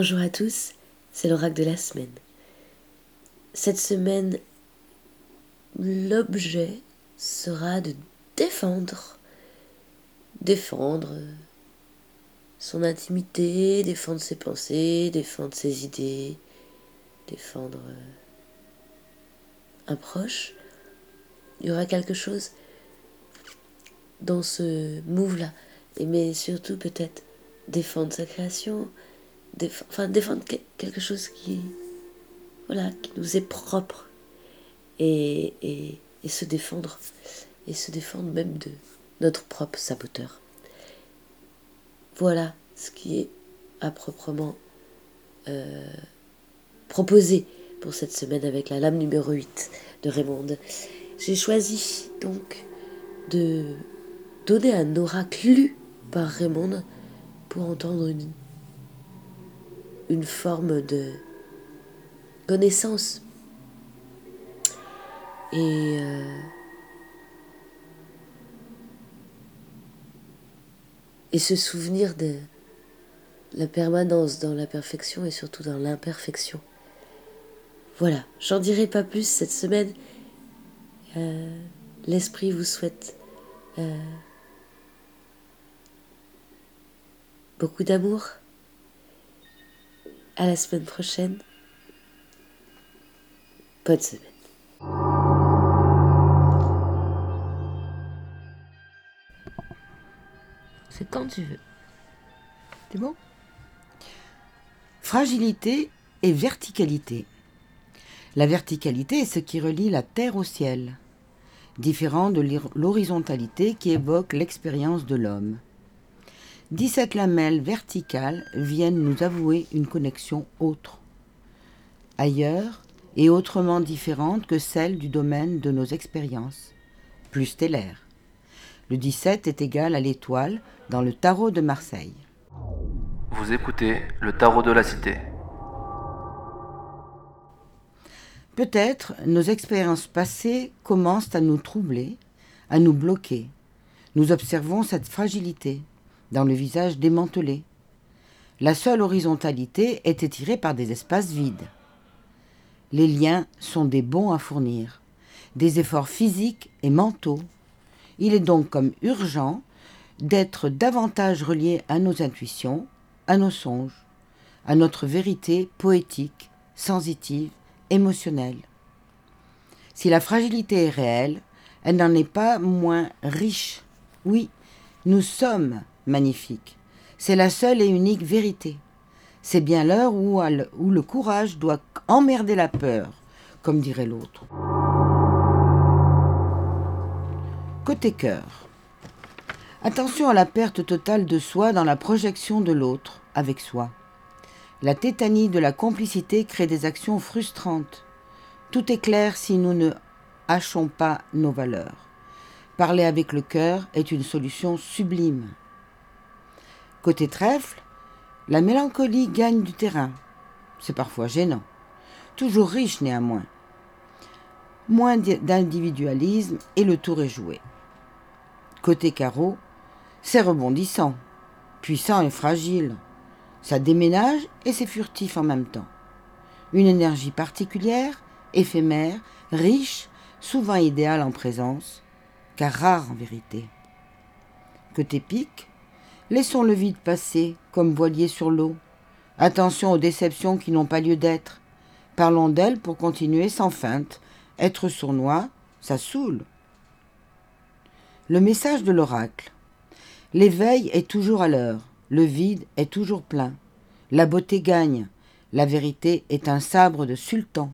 Bonjour à tous, c'est l'oracle de la semaine. Cette semaine, l'objet sera de défendre, défendre son intimité, défendre ses pensées, défendre ses idées, défendre un proche. Il y aura quelque chose dans ce move-là, mais surtout peut-être défendre sa création, enfin défendre quelque chose qui, voilà, qui nous est propre et, et, et, se défendre et se défendre même de notre propre saboteur. Voilà ce qui est à proprement euh, proposé pour cette semaine avec la lame numéro 8 de Raymond. J'ai choisi donc de donner un oracle lu par Raymond pour entendre une, une forme de connaissance. Et euh, et se souvenir de la permanence dans la perfection et surtout dans l'imperfection. Voilà, j'en dirai pas plus cette semaine. Euh, l'esprit vous souhaite euh, beaucoup d'amour. À la semaine prochaine. Bonne semaine. C'est quand tu veux. C'est bon? Fragilité et verticalité. La verticalité est ce qui relie la terre au ciel, différent de l'horizontalité qui évoque l'expérience de l'homme. 17 lamelles verticales viennent nous avouer une connexion autre, ailleurs et autrement différente que celle du domaine de nos expériences, plus stellaire. Le 17 est égal à l'étoile dans le tarot de Marseille. Vous écoutez le tarot de la cité. Peut-être nos expériences passées commencent à nous troubler, à nous bloquer. Nous observons cette fragilité dans le visage démantelé. La seule horizontalité est étirée par des espaces vides. Les liens sont des bons à fournir, des efforts physiques et mentaux. Il est donc comme urgent d'être davantage relié à nos intuitions, à nos songes, à notre vérité poétique, sensitive, émotionnelle. Si la fragilité est réelle, elle n'en est pas moins riche. Oui, nous sommes magnifique. C'est la seule et unique vérité. C'est bien l'heure où, où le courage doit emmerder la peur, comme dirait l'autre. Côté cœur. Attention à la perte totale de soi dans la projection de l'autre avec soi. La tétanie de la complicité crée des actions frustrantes. Tout est clair si nous ne hachons pas nos valeurs. Parler avec le cœur est une solution sublime. Côté trèfle, la mélancolie gagne du terrain. C'est parfois gênant. Toujours riche néanmoins. Moins d'individualisme et le tour est joué. Côté carreau, c'est rebondissant, puissant et fragile. Ça déménage et c'est furtif en même temps. Une énergie particulière, éphémère, riche, souvent idéale en présence, car rare en vérité. Côté pique, Laissons le vide passer, comme voilier sur l'eau. Attention aux déceptions qui n'ont pas lieu d'être. Parlons d'elles pour continuer sans feinte. Être sournois, ça saoule. Le message de l'oracle. L'éveil est toujours à l'heure, le vide est toujours plein. La beauté gagne, la vérité est un sabre de sultan.